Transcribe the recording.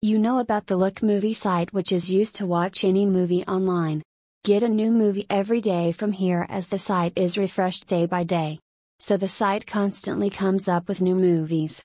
You know about the Look Movie site which is used to watch any movie online. Get a new movie every day from here as the site is refreshed day by day. So the site constantly comes up with new movies.